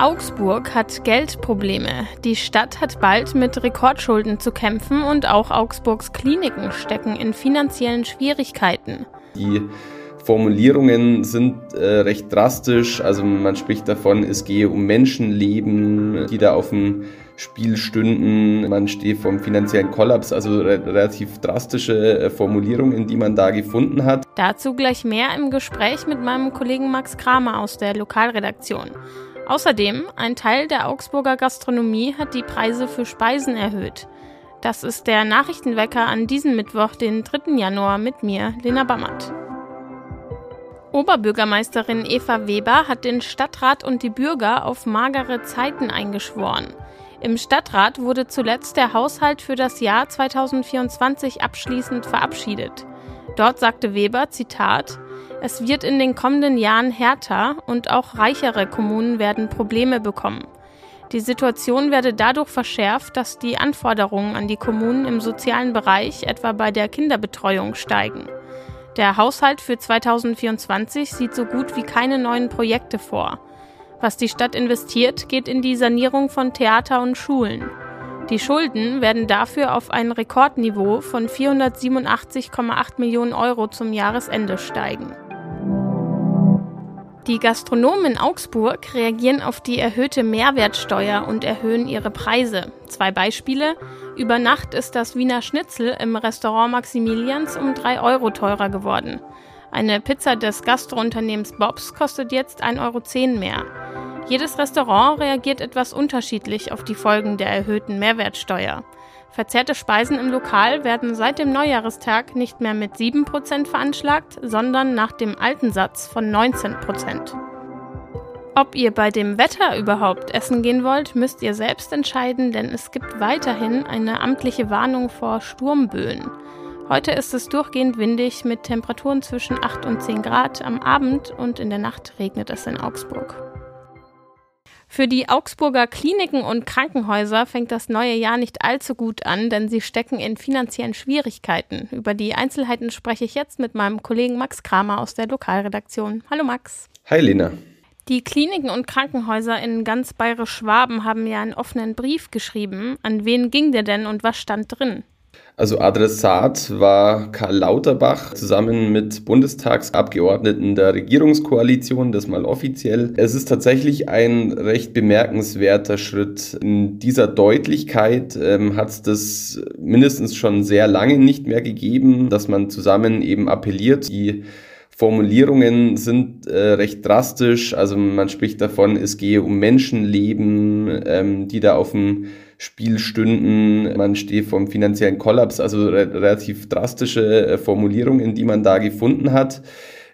Augsburg hat Geldprobleme. Die Stadt hat bald mit Rekordschulden zu kämpfen und auch Augsburgs Kliniken stecken in finanziellen Schwierigkeiten. Die Formulierungen sind äh, recht drastisch. Also man spricht davon, es gehe um Menschenleben, die da auf dem Spiel stünden. Man steht vom finanziellen Kollaps. Also re relativ drastische äh, Formulierungen, die man da gefunden hat. Dazu gleich mehr im Gespräch mit meinem Kollegen Max Kramer aus der Lokalredaktion. Außerdem, ein Teil der Augsburger Gastronomie hat die Preise für Speisen erhöht. Das ist der Nachrichtenwecker an diesem Mittwoch, den 3. Januar, mit mir, Lena Bammert. Oberbürgermeisterin Eva Weber hat den Stadtrat und die Bürger auf magere Zeiten eingeschworen. Im Stadtrat wurde zuletzt der Haushalt für das Jahr 2024 abschließend verabschiedet. Dort sagte Weber, Zitat, es wird in den kommenden Jahren härter und auch reichere Kommunen werden Probleme bekommen. Die Situation werde dadurch verschärft, dass die Anforderungen an die Kommunen im sozialen Bereich, etwa bei der Kinderbetreuung, steigen. Der Haushalt für 2024 sieht so gut wie keine neuen Projekte vor. Was die Stadt investiert, geht in die Sanierung von Theater und Schulen. Die Schulden werden dafür auf ein Rekordniveau von 487,8 Millionen Euro zum Jahresende steigen. Die Gastronomen in Augsburg reagieren auf die erhöhte Mehrwertsteuer und erhöhen ihre Preise. Zwei Beispiele. Über Nacht ist das Wiener Schnitzel im Restaurant Maximilians um 3 Euro teurer geworden. Eine Pizza des Gastrounternehmens Bobs kostet jetzt 1,10 Euro mehr. Jedes Restaurant reagiert etwas unterschiedlich auf die Folgen der erhöhten Mehrwertsteuer. Verzehrte Speisen im Lokal werden seit dem Neujahrestag nicht mehr mit 7% veranschlagt, sondern nach dem alten Satz von 19%. Ob ihr bei dem Wetter überhaupt essen gehen wollt, müsst ihr selbst entscheiden, denn es gibt weiterhin eine amtliche Warnung vor Sturmböen. Heute ist es durchgehend windig mit Temperaturen zwischen 8 und 10 Grad. Am Abend und in der Nacht regnet es in Augsburg. Für die Augsburger Kliniken und Krankenhäuser fängt das neue Jahr nicht allzu gut an, denn sie stecken in finanziellen Schwierigkeiten. Über die Einzelheiten spreche ich jetzt mit meinem Kollegen Max Kramer aus der Lokalredaktion. Hallo Max. Hi Lena. Die Kliniken und Krankenhäuser in ganz Bayerisch-Schwaben haben ja einen offenen Brief geschrieben. An wen ging der denn und was stand drin? Also Adressat war Karl Lauterbach zusammen mit Bundestagsabgeordneten der Regierungskoalition, das mal offiziell. Es ist tatsächlich ein recht bemerkenswerter Schritt. In dieser Deutlichkeit ähm, hat es das mindestens schon sehr lange nicht mehr gegeben, dass man zusammen eben appelliert, die Formulierungen sind äh, recht drastisch. Also man spricht davon, es gehe um Menschenleben, ähm, die da auf dem Spiel stünden. Man steht vom finanziellen Kollaps, also re relativ drastische äh, Formulierungen, die man da gefunden hat.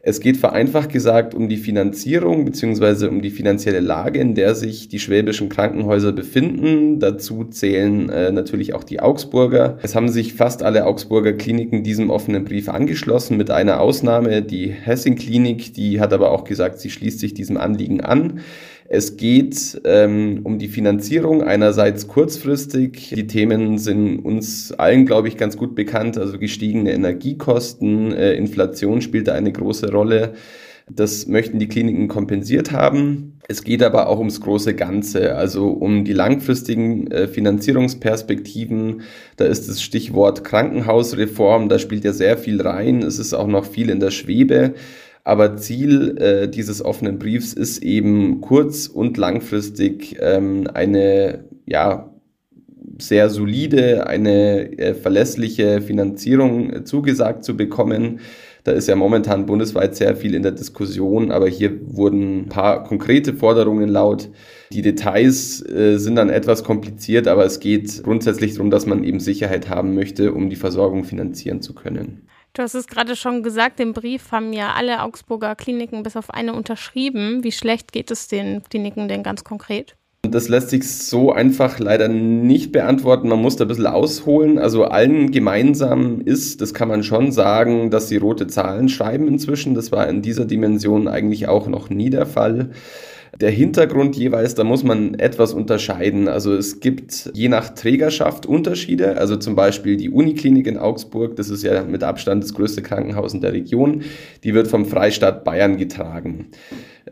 Es geht vereinfacht gesagt um die Finanzierung beziehungsweise um die finanzielle Lage, in der sich die schwäbischen Krankenhäuser befinden. Dazu zählen äh, natürlich auch die Augsburger. Es haben sich fast alle Augsburger Kliniken diesem offenen Brief angeschlossen, mit einer Ausnahme, die Hessing Klinik, die hat aber auch gesagt, sie schließt sich diesem Anliegen an. Es geht ähm, um die Finanzierung einerseits kurzfristig. Die Themen sind uns allen, glaube ich, ganz gut bekannt. Also gestiegene Energiekosten, äh, Inflation spielt da eine große Rolle. Das möchten die Kliniken kompensiert haben. Es geht aber auch ums große Ganze, also um die langfristigen äh, Finanzierungsperspektiven. Da ist das Stichwort Krankenhausreform, da spielt ja sehr viel rein. Es ist auch noch viel in der Schwebe. Aber Ziel äh, dieses offenen Briefs ist eben kurz- und langfristig ähm, eine ja, sehr solide, eine äh, verlässliche Finanzierung äh, zugesagt zu bekommen. Da ist ja momentan bundesweit sehr viel in der Diskussion, aber hier wurden ein paar konkrete Forderungen laut. Die Details äh, sind dann etwas kompliziert, aber es geht grundsätzlich darum, dass man eben Sicherheit haben möchte, um die Versorgung finanzieren zu können. Du hast es gerade schon gesagt, den Brief haben ja alle Augsburger Kliniken bis auf eine unterschrieben. Wie schlecht geht es den Kliniken denn ganz konkret? Das lässt sich so einfach leider nicht beantworten. Man muss da ein bisschen ausholen. Also allen gemeinsam ist, das kann man schon sagen, dass sie rote Zahlen schreiben inzwischen. Das war in dieser Dimension eigentlich auch noch nie der Fall. Der Hintergrund jeweils, da muss man etwas unterscheiden. Also es gibt je nach Trägerschaft Unterschiede. Also zum Beispiel die Uniklinik in Augsburg, das ist ja mit Abstand das größte Krankenhaus in der Region, die wird vom Freistaat Bayern getragen.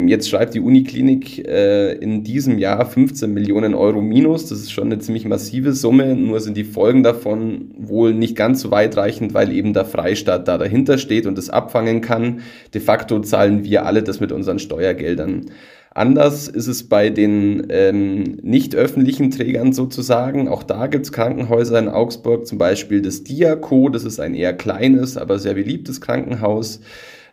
Jetzt schreibt die Uniklinik äh, in diesem Jahr 15 Millionen Euro minus. Das ist schon eine ziemlich massive Summe. Nur sind die Folgen davon wohl nicht ganz so weitreichend, weil eben der Freistaat da dahinter steht und es abfangen kann. De facto zahlen wir alle das mit unseren Steuergeldern. Anders ist es bei den ähm, nicht öffentlichen Trägern sozusagen. Auch da gibt es Krankenhäuser in Augsburg, zum Beispiel das Diaco, das ist ein eher kleines, aber sehr beliebtes Krankenhaus.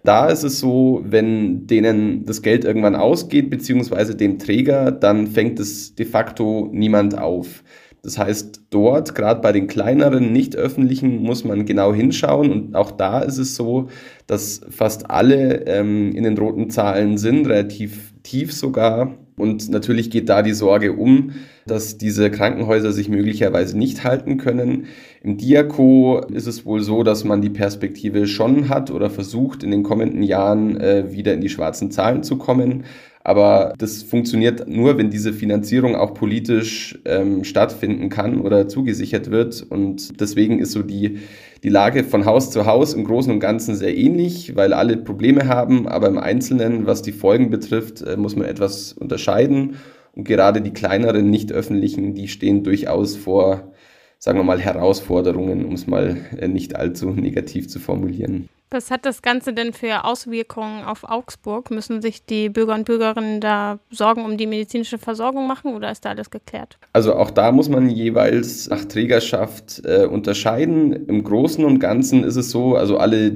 Da ist es so, wenn denen das Geld irgendwann ausgeht, beziehungsweise dem Träger, dann fängt es de facto niemand auf. Das heißt, dort, gerade bei den kleineren, nicht öffentlichen, muss man genau hinschauen. Und auch da ist es so, dass fast alle ähm, in den roten Zahlen sind, relativ tief sogar. Und natürlich geht da die Sorge um, dass diese Krankenhäuser sich möglicherweise nicht halten können. Im Diako ist es wohl so, dass man die Perspektive schon hat oder versucht, in den kommenden Jahren äh, wieder in die schwarzen Zahlen zu kommen. Aber das funktioniert nur, wenn diese Finanzierung auch politisch ähm, stattfinden kann oder zugesichert wird. Und deswegen ist so die, die Lage von Haus zu Haus im Großen und Ganzen sehr ähnlich, weil alle Probleme haben. Aber im Einzelnen, was die Folgen betrifft, äh, muss man etwas unterscheiden. Und gerade die kleineren, nicht öffentlichen, die stehen durchaus vor, sagen wir mal, Herausforderungen, um es mal äh, nicht allzu negativ zu formulieren. Was hat das Ganze denn für Auswirkungen auf Augsburg? Müssen sich die Bürger und Bürgerinnen da Sorgen um die medizinische Versorgung machen oder ist da alles geklärt? Also auch da muss man jeweils nach Trägerschaft äh, unterscheiden. Im Großen und Ganzen ist es so, also alle,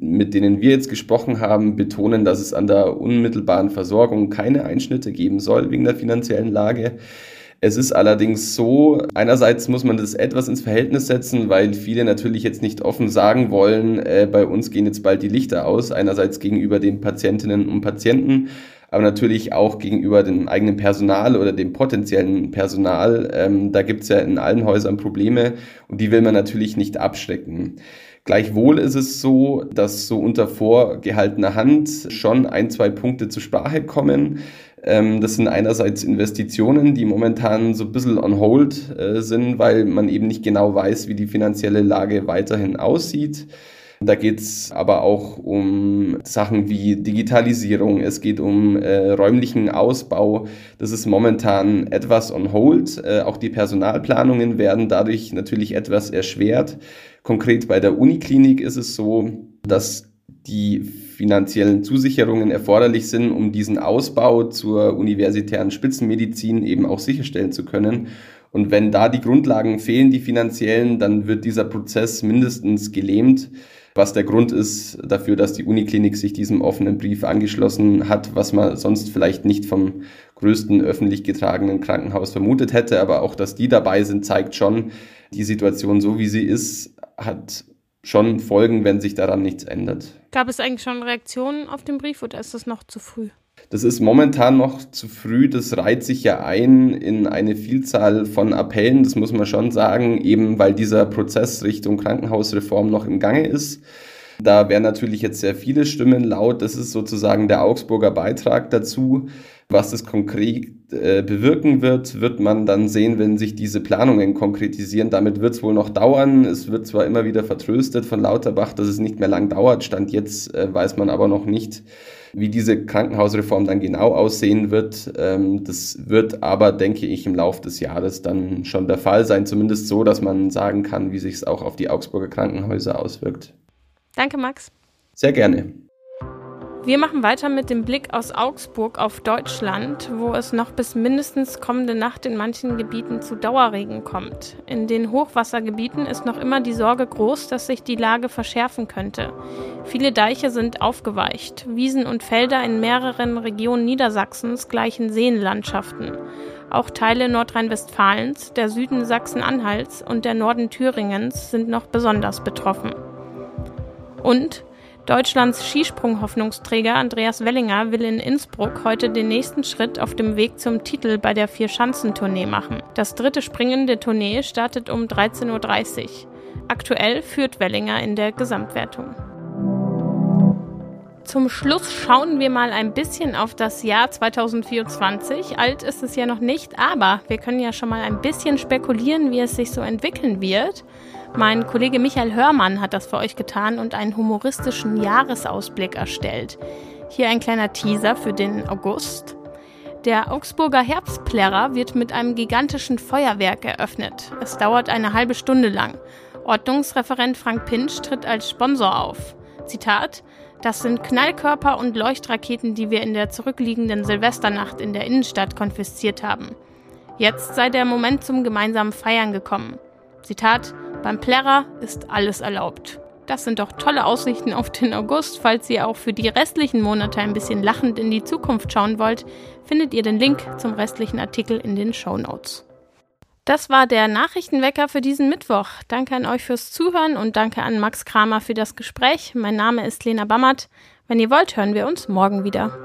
mit denen wir jetzt gesprochen haben, betonen, dass es an der unmittelbaren Versorgung keine Einschnitte geben soll wegen der finanziellen Lage. Es ist allerdings so, einerseits muss man das etwas ins Verhältnis setzen, weil viele natürlich jetzt nicht offen sagen wollen, äh, bei uns gehen jetzt bald die Lichter aus, einerseits gegenüber den Patientinnen und Patienten, aber natürlich auch gegenüber dem eigenen Personal oder dem potenziellen Personal. Ähm, da gibt es ja in allen Häusern Probleme und die will man natürlich nicht abschrecken. Gleichwohl ist es so, dass so unter vorgehaltener Hand schon ein, zwei Punkte zur Sprache kommen. Ähm, das sind einerseits Investitionen, die momentan so ein bisschen on hold äh, sind, weil man eben nicht genau weiß, wie die finanzielle Lage weiterhin aussieht. Da geht es aber auch um Sachen wie Digitalisierung, es geht um äh, räumlichen Ausbau. Das ist momentan etwas on hold. Äh, auch die Personalplanungen werden dadurch natürlich etwas erschwert. Konkret bei der Uniklinik ist es so, dass die finanziellen Zusicherungen erforderlich sind, um diesen Ausbau zur universitären Spitzenmedizin eben auch sicherstellen zu können. Und wenn da die Grundlagen fehlen, die finanziellen, dann wird dieser Prozess mindestens gelähmt, was der Grund ist dafür, dass die Uniklinik sich diesem offenen Brief angeschlossen hat, was man sonst vielleicht nicht vom größten öffentlich getragenen Krankenhaus vermutet hätte. Aber auch, dass die dabei sind, zeigt schon, die Situation so wie sie ist, hat schon Folgen, wenn sich daran nichts ändert. Gab es eigentlich schon Reaktionen auf den Brief oder ist das noch zu früh? Das ist momentan noch zu früh. Das reiht sich ja ein in eine Vielzahl von Appellen. Das muss man schon sagen, eben weil dieser Prozess Richtung Krankenhausreform noch im Gange ist. Da werden natürlich jetzt sehr viele Stimmen laut. Das ist sozusagen der Augsburger Beitrag dazu. Was das konkret äh, bewirken wird, wird man dann sehen, wenn sich diese Planungen konkretisieren. Damit wird es wohl noch dauern. Es wird zwar immer wieder vertröstet von Lauterbach, dass es nicht mehr lang dauert. Stand jetzt äh, weiß man aber noch nicht, wie diese Krankenhausreform dann genau aussehen wird. Ähm, das wird aber, denke ich, im Laufe des Jahres dann schon der Fall sein. Zumindest so, dass man sagen kann, wie sich es auch auf die Augsburger Krankenhäuser auswirkt. Danke, Max. Sehr gerne. Wir machen weiter mit dem Blick aus Augsburg auf Deutschland, wo es noch bis mindestens kommende Nacht in manchen Gebieten zu Dauerregen kommt. In den Hochwassergebieten ist noch immer die Sorge groß, dass sich die Lage verschärfen könnte. Viele Deiche sind aufgeweicht. Wiesen und Felder in mehreren Regionen Niedersachsens gleichen Seenlandschaften. Auch Teile Nordrhein-Westfalens, der Süden Sachsen-Anhalts und der Norden Thüringens sind noch besonders betroffen. Und Deutschlands Skisprung-Hoffnungsträger Andreas Wellinger will in Innsbruck heute den nächsten Schritt auf dem Weg zum Titel bei der Vier-Schanzentournee machen. Das dritte Springen der Tournee startet um 13.30 Uhr. Aktuell führt Wellinger in der Gesamtwertung. Zum Schluss schauen wir mal ein bisschen auf das Jahr 2024. Alt ist es ja noch nicht, aber wir können ja schon mal ein bisschen spekulieren, wie es sich so entwickeln wird. Mein Kollege Michael Hörmann hat das für euch getan und einen humoristischen Jahresausblick erstellt. Hier ein kleiner Teaser für den August. Der Augsburger Herbstplärrer wird mit einem gigantischen Feuerwerk eröffnet. Es dauert eine halbe Stunde lang. Ordnungsreferent Frank Pinsch tritt als Sponsor auf. Zitat: Das sind Knallkörper und Leuchtraketen, die wir in der zurückliegenden Silvesternacht in der Innenstadt konfisziert haben. Jetzt sei der Moment zum gemeinsamen Feiern gekommen. Zitat: Beim Plärrer ist alles erlaubt. Das sind doch tolle Aussichten auf den August. Falls ihr auch für die restlichen Monate ein bisschen lachend in die Zukunft schauen wollt, findet ihr den Link zum restlichen Artikel in den Show Notes. Das war der Nachrichtenwecker für diesen Mittwoch. Danke an euch fürs Zuhören und danke an Max Kramer für das Gespräch. Mein Name ist Lena Bammert. Wenn ihr wollt, hören wir uns morgen wieder.